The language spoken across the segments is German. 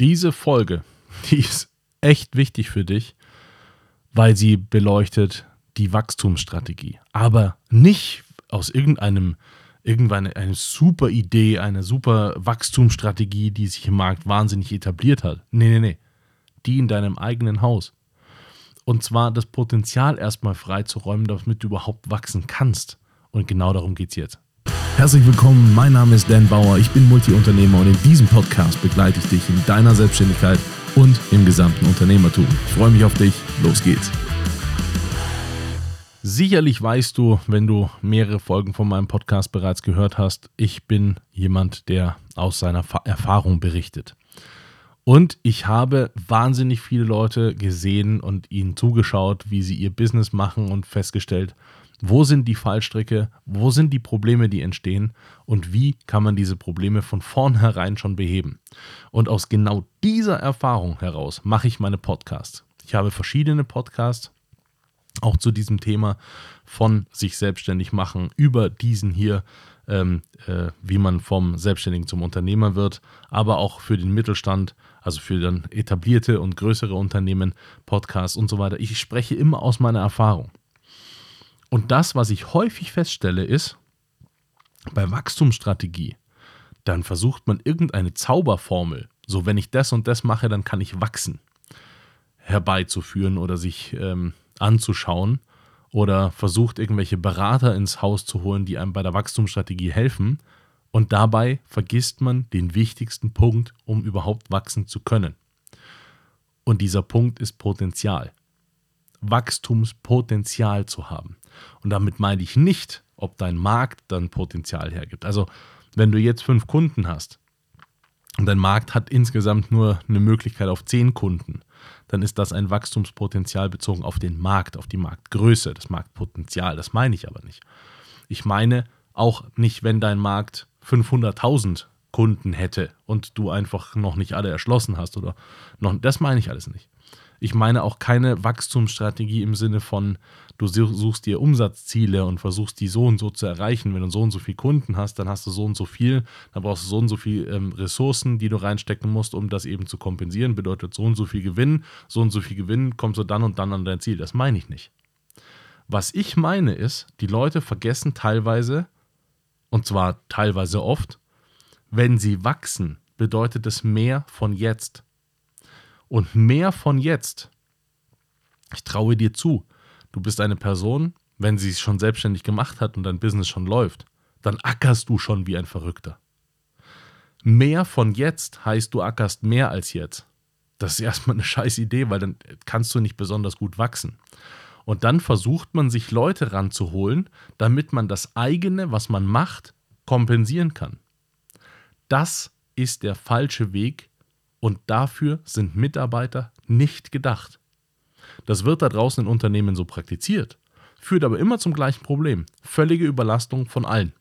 Diese Folge, die ist echt wichtig für dich, weil sie beleuchtet die Wachstumsstrategie. Aber nicht aus irgendeinem, irgendwann eine super Idee, eine super Wachstumsstrategie, die sich im Markt wahnsinnig etabliert hat. Nee, nee, nee. Die in deinem eigenen Haus. Und zwar das Potenzial erstmal freizuräumen, damit du überhaupt wachsen kannst. Und genau darum geht es jetzt. Herzlich willkommen, mein Name ist Dan Bauer, ich bin Multiunternehmer und in diesem Podcast begleite ich dich in deiner Selbstständigkeit und im gesamten Unternehmertum. Ich freue mich auf dich, los geht's. Sicherlich weißt du, wenn du mehrere Folgen von meinem Podcast bereits gehört hast, ich bin jemand, der aus seiner Erfahrung berichtet. Und ich habe wahnsinnig viele Leute gesehen und ihnen zugeschaut, wie sie ihr Business machen und festgestellt, wo sind die Fallstricke? Wo sind die Probleme, die entstehen? Und wie kann man diese Probleme von vornherein schon beheben? Und aus genau dieser Erfahrung heraus mache ich meine Podcasts. Ich habe verschiedene Podcasts, auch zu diesem Thema von sich selbstständig machen, über diesen hier, ähm, äh, wie man vom Selbstständigen zum Unternehmer wird, aber auch für den Mittelstand, also für dann etablierte und größere Unternehmen, Podcasts und so weiter. Ich spreche immer aus meiner Erfahrung. Und das, was ich häufig feststelle, ist, bei Wachstumsstrategie, dann versucht man irgendeine Zauberformel, so wenn ich das und das mache, dann kann ich wachsen, herbeizuführen oder sich ähm, anzuschauen oder versucht irgendwelche Berater ins Haus zu holen, die einem bei der Wachstumsstrategie helfen. Und dabei vergisst man den wichtigsten Punkt, um überhaupt wachsen zu können. Und dieser Punkt ist Potenzial. Wachstumspotenzial zu haben. Und damit meine ich nicht, ob dein Markt dann Potenzial hergibt. Also wenn du jetzt fünf Kunden hast und dein Markt hat insgesamt nur eine Möglichkeit auf zehn Kunden, dann ist das ein Wachstumspotenzial bezogen auf den Markt, auf die Marktgröße, das Marktpotenzial. Das meine ich aber nicht. Ich meine auch nicht, wenn dein Markt 500.000 Kunden hätte und du einfach noch nicht alle erschlossen hast oder noch, das meine ich alles nicht. Ich meine auch keine Wachstumsstrategie im Sinne von, du suchst dir Umsatzziele und versuchst die so und so zu erreichen. Wenn du so und so viele Kunden hast, dann hast du so und so viel, dann brauchst du so und so viel ähm, Ressourcen, die du reinstecken musst, um das eben zu kompensieren. Bedeutet so und so viel Gewinn, so und so viel Gewinn, kommst du dann und dann an dein Ziel. Das meine ich nicht. Was ich meine ist, die Leute vergessen teilweise, und zwar teilweise oft, wenn sie wachsen, bedeutet es mehr von jetzt. Und mehr von jetzt. Ich traue dir zu. Du bist eine Person, wenn sie es schon selbstständig gemacht hat und dein Business schon läuft, dann ackerst du schon wie ein Verrückter. Mehr von jetzt heißt, du ackerst mehr als jetzt. Das ist erstmal eine scheiß Idee, weil dann kannst du nicht besonders gut wachsen. Und dann versucht man sich Leute ranzuholen, damit man das eigene, was man macht, kompensieren kann. Das ist der falsche Weg, und dafür sind Mitarbeiter nicht gedacht. Das wird da draußen in Unternehmen so praktiziert, führt aber immer zum gleichen Problem. Völlige Überlastung von allen.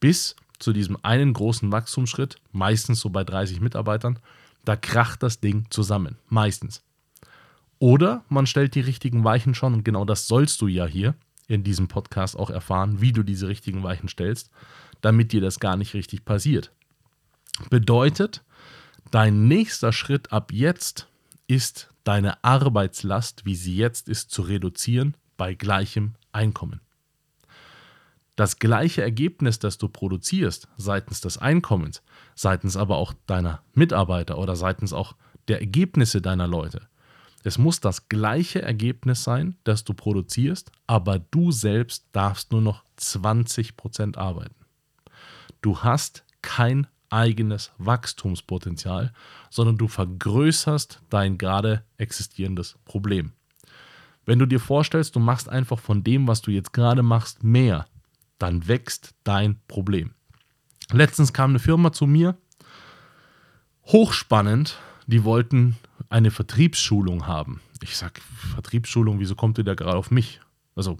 Bis zu diesem einen großen Wachstumsschritt, meistens so bei 30 Mitarbeitern, da kracht das Ding zusammen. Meistens. Oder man stellt die richtigen Weichen schon, und genau das sollst du ja hier in diesem Podcast auch erfahren, wie du diese richtigen Weichen stellst, damit dir das gar nicht richtig passiert. Bedeutet, Dein nächster Schritt ab jetzt ist, deine Arbeitslast, wie sie jetzt ist, zu reduzieren bei gleichem Einkommen. Das gleiche Ergebnis, das du produzierst seitens des Einkommens, seitens aber auch deiner Mitarbeiter oder seitens auch der Ergebnisse deiner Leute. Es muss das gleiche Ergebnis sein, das du produzierst, aber du selbst darfst nur noch 20% arbeiten. Du hast kein eigenes Wachstumspotenzial, sondern du vergrößerst dein gerade existierendes Problem. Wenn du dir vorstellst, du machst einfach von dem, was du jetzt gerade machst, mehr, dann wächst dein Problem. Letztens kam eine Firma zu mir, hochspannend, die wollten eine Vertriebsschulung haben. Ich sage, Vertriebsschulung, wieso kommt ihr da gerade auf mich? Also,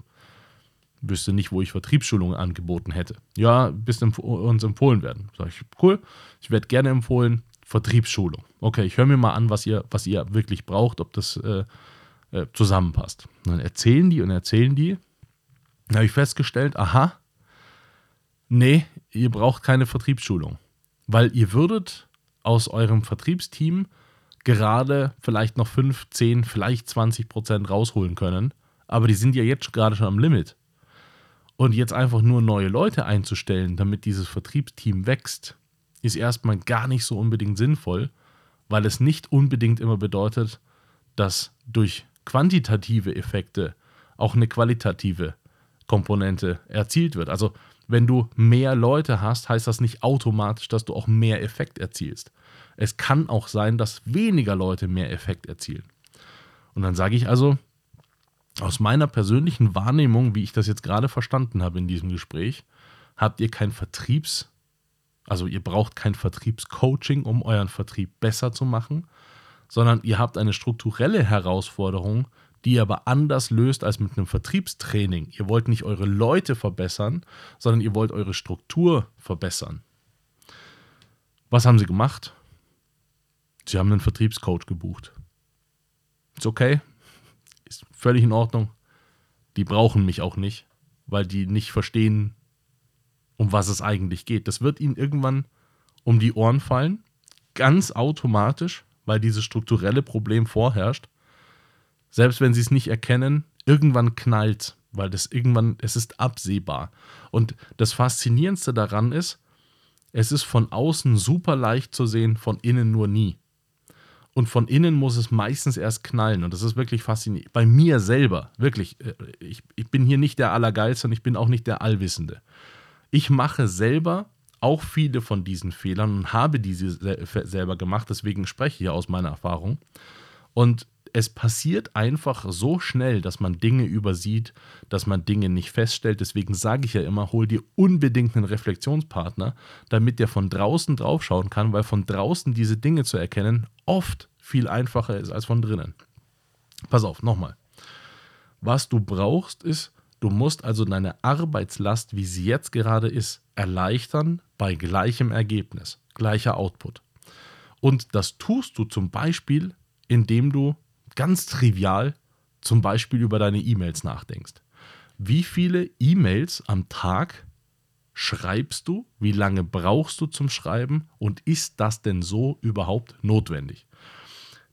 wüsste nicht, wo ich Vertriebsschulungen angeboten hätte. Ja, bis uns empfohlen werden. Sag ich, cool, ich werde gerne empfohlen, Vertriebsschulung. Okay, ich höre mir mal an, was ihr, was ihr wirklich braucht, ob das äh, äh, zusammenpasst. Und dann erzählen die und erzählen die. Dann habe ich festgestellt, aha, nee, ihr braucht keine Vertriebsschulung. Weil ihr würdet aus eurem Vertriebsteam gerade vielleicht noch 5, 10, vielleicht 20 Prozent rausholen können, aber die sind ja jetzt gerade schon am Limit. Und jetzt einfach nur neue Leute einzustellen, damit dieses Vertriebsteam wächst, ist erstmal gar nicht so unbedingt sinnvoll, weil es nicht unbedingt immer bedeutet, dass durch quantitative Effekte auch eine qualitative Komponente erzielt wird. Also wenn du mehr Leute hast, heißt das nicht automatisch, dass du auch mehr Effekt erzielst. Es kann auch sein, dass weniger Leute mehr Effekt erzielen. Und dann sage ich also, aus meiner persönlichen Wahrnehmung, wie ich das jetzt gerade verstanden habe in diesem Gespräch, habt ihr kein Vertriebs, also ihr braucht kein Vertriebscoaching, um euren Vertrieb besser zu machen, sondern ihr habt eine strukturelle Herausforderung, die ihr aber anders löst als mit einem Vertriebstraining. Ihr wollt nicht eure Leute verbessern, sondern ihr wollt eure Struktur verbessern. Was haben sie gemacht? Sie haben einen Vertriebscoach gebucht. Ist okay, ist völlig in Ordnung. Die brauchen mich auch nicht, weil die nicht verstehen, um was es eigentlich geht. Das wird ihnen irgendwann um die Ohren fallen, ganz automatisch, weil dieses strukturelle Problem vorherrscht. Selbst wenn sie es nicht erkennen, irgendwann knallt, weil das irgendwann, es ist absehbar. Und das Faszinierendste daran ist, es ist von außen super leicht zu sehen, von innen nur nie. Und von innen muss es meistens erst knallen. Und das ist wirklich faszinierend. Bei mir selber, wirklich. Äh, ich, ich bin hier nicht der Allergeilste und ich bin auch nicht der Allwissende. Ich mache selber auch viele von diesen Fehlern und habe diese selber gemacht. Deswegen spreche ich aus meiner Erfahrung. Und es passiert einfach so schnell, dass man Dinge übersieht, dass man Dinge nicht feststellt. Deswegen sage ich ja immer, hol dir unbedingt einen Reflexionspartner, damit der von draußen draufschauen kann, weil von draußen diese Dinge zu erkennen oft viel einfacher ist als von drinnen. Pass auf, nochmal. Was du brauchst, ist, du musst also deine Arbeitslast, wie sie jetzt gerade ist, erleichtern bei gleichem Ergebnis, gleicher Output. Und das tust du zum Beispiel, indem du ganz trivial zum Beispiel über deine E-Mails nachdenkst. Wie viele E-Mails am Tag schreibst du? Wie lange brauchst du zum Schreiben? Und ist das denn so überhaupt notwendig?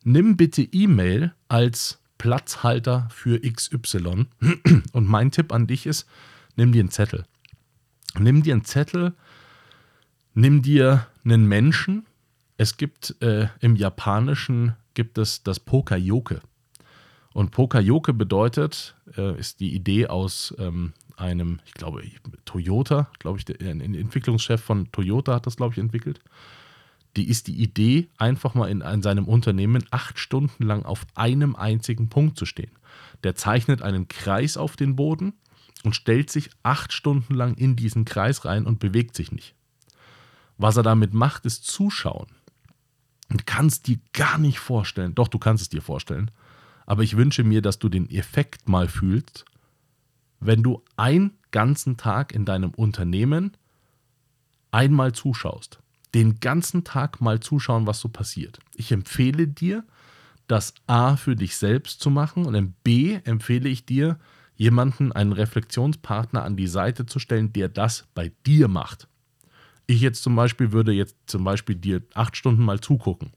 Nimm bitte E-Mail als Platzhalter für XY. Und mein Tipp an dich ist, nimm dir einen Zettel. Nimm dir einen Zettel, nimm dir einen Menschen. Es gibt äh, im Japanischen gibt es das Poka-Yoke. Und Poka-Yoke bedeutet, äh, ist die Idee aus ähm, einem, ich glaube, Toyota, glaube ich, der, ein Entwicklungschef von Toyota hat das, glaube ich, entwickelt. Die ist die Idee, einfach mal in, in seinem Unternehmen acht Stunden lang auf einem einzigen Punkt zu stehen. Der zeichnet einen Kreis auf den Boden und stellt sich acht Stunden lang in diesen Kreis rein und bewegt sich nicht. Was er damit macht, ist zuschauen. Und kannst dir gar nicht vorstellen, doch du kannst es dir vorstellen, aber ich wünsche mir, dass du den Effekt mal fühlst, wenn du einen ganzen Tag in deinem Unternehmen einmal zuschaust. Den ganzen Tag mal zuschauen, was so passiert. Ich empfehle dir, das A für dich selbst zu machen und im B empfehle ich dir, jemanden, einen Reflexionspartner an die Seite zu stellen, der das bei dir macht. Ich jetzt zum Beispiel würde jetzt zum Beispiel dir acht Stunden mal zugucken,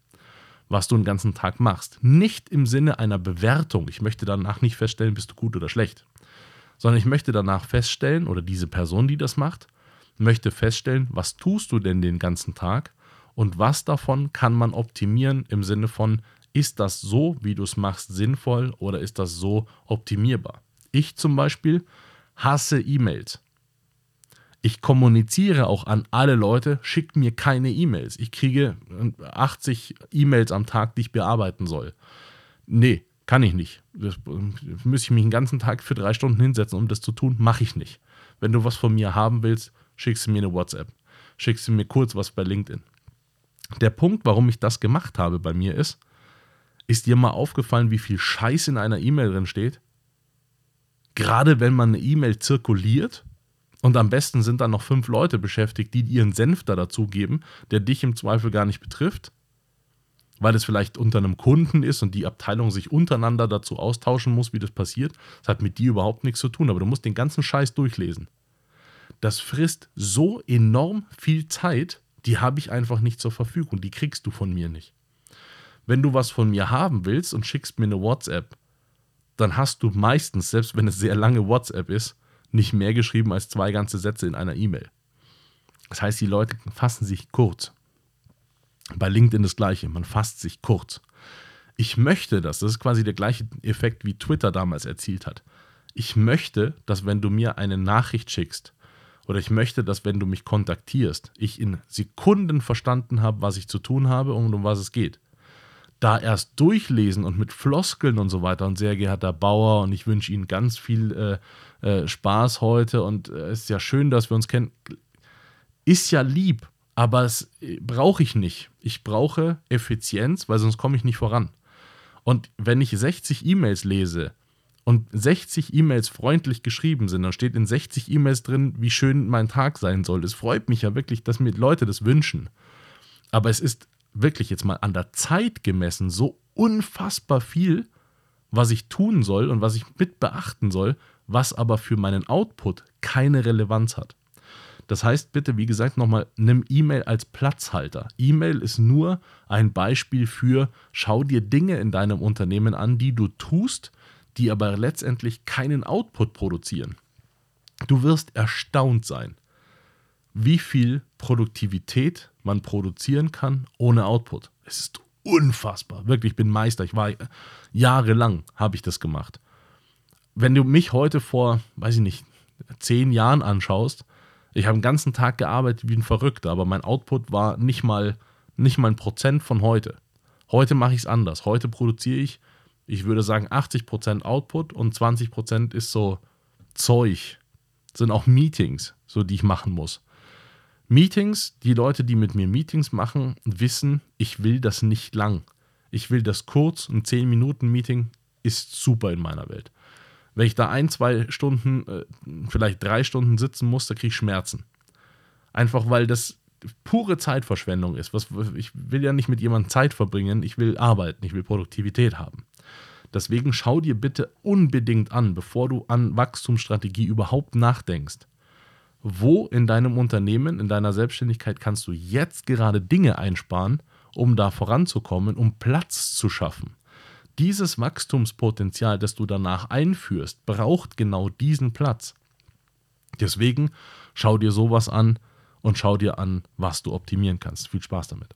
was du den ganzen Tag machst. Nicht im Sinne einer Bewertung. Ich möchte danach nicht feststellen, bist du gut oder schlecht. Sondern ich möchte danach feststellen, oder diese Person, die das macht, möchte feststellen, was tust du denn den ganzen Tag und was davon kann man optimieren im Sinne von, ist das so, wie du es machst, sinnvoll oder ist das so optimierbar? Ich zum Beispiel hasse E-Mails. Ich kommuniziere auch an alle Leute, schickt mir keine E-Mails. Ich kriege 80 E-Mails am Tag, die ich bearbeiten soll. Nee, kann ich nicht. Das, das müsste ich mich den ganzen Tag für drei Stunden hinsetzen, um das zu tun. Mache ich nicht. Wenn du was von mir haben willst, schickst du mir eine WhatsApp. Schickst du mir kurz was bei LinkedIn. Der Punkt, warum ich das gemacht habe bei mir ist, ist dir mal aufgefallen, wie viel Scheiß in einer E-Mail drin steht? Gerade wenn man eine E-Mail zirkuliert, und am besten sind dann noch fünf Leute beschäftigt, die ihren Senf da dazugeben, der dich im Zweifel gar nicht betrifft, weil es vielleicht unter einem Kunden ist und die Abteilung sich untereinander dazu austauschen muss, wie das passiert. Das hat mit dir überhaupt nichts zu tun, aber du musst den ganzen Scheiß durchlesen. Das frisst so enorm viel Zeit, Die habe ich einfach nicht zur Verfügung. Die kriegst du von mir nicht. Wenn du was von mir haben willst und schickst mir eine WhatsApp, dann hast du meistens, selbst wenn es sehr lange WhatsApp ist, nicht mehr geschrieben als zwei ganze Sätze in einer E-Mail. Das heißt, die Leute fassen sich kurz. Bei LinkedIn das gleiche, man fasst sich kurz. Ich möchte das, das ist quasi der gleiche Effekt, wie Twitter damals erzielt hat. Ich möchte, dass wenn du mir eine Nachricht schickst oder ich möchte, dass wenn du mich kontaktierst, ich in Sekunden verstanden habe, was ich zu tun habe und um was es geht. Da erst durchlesen und mit Floskeln und so weiter und sehr geehrter Bauer und ich wünsche Ihnen ganz viel äh, äh, Spaß heute und es äh, ist ja schön, dass wir uns kennen, ist ja lieb, aber es äh, brauche ich nicht. Ich brauche Effizienz, weil sonst komme ich nicht voran. Und wenn ich 60 E-Mails lese, und 60 E-Mails freundlich geschrieben sind, dann steht in 60 E-Mails drin, wie schön mein Tag sein soll. Es freut mich ja wirklich, dass mir Leute das wünschen. Aber es ist wirklich jetzt mal an der Zeit gemessen so unfassbar viel, was ich tun soll und was ich mit beachten soll, was aber für meinen Output keine Relevanz hat. Das heißt, bitte, wie gesagt, nochmal, nimm E-Mail als Platzhalter. E-Mail ist nur ein Beispiel für, schau dir Dinge in deinem Unternehmen an, die du tust, die aber letztendlich keinen Output produzieren. Du wirst erstaunt sein, wie viel Produktivität man produzieren kann ohne Output. Es ist unfassbar. Wirklich, ich bin Meister. Ich war jahrelang habe ich das gemacht. Wenn du mich heute vor, weiß ich nicht, zehn Jahren anschaust, ich habe den ganzen Tag gearbeitet wie ein Verrückter, aber mein Output war nicht mal, nicht mal ein Prozent von heute. Heute mache ich es anders. Heute produziere ich ich würde sagen 80% Output und 20% ist so Zeug. Sind auch Meetings, so die ich machen muss. Meetings, die Leute, die mit mir Meetings machen, wissen, ich will das nicht lang. Ich will das kurz, ein 10-Minuten-Meeting ist super in meiner Welt. Wenn ich da ein, zwei Stunden, äh, vielleicht drei Stunden sitzen muss, da kriege ich Schmerzen. Einfach weil das pure Zeitverschwendung ist. Ich will ja nicht mit jemandem Zeit verbringen, ich will arbeiten, ich will Produktivität haben. Deswegen schau dir bitte unbedingt an, bevor du an Wachstumsstrategie überhaupt nachdenkst. Wo in deinem Unternehmen, in deiner Selbstständigkeit kannst du jetzt gerade Dinge einsparen, um da voranzukommen, um Platz zu schaffen? Dieses Wachstumspotenzial, das du danach einführst, braucht genau diesen Platz. Deswegen schau dir sowas an und schau dir an, was du optimieren kannst. Viel Spaß damit.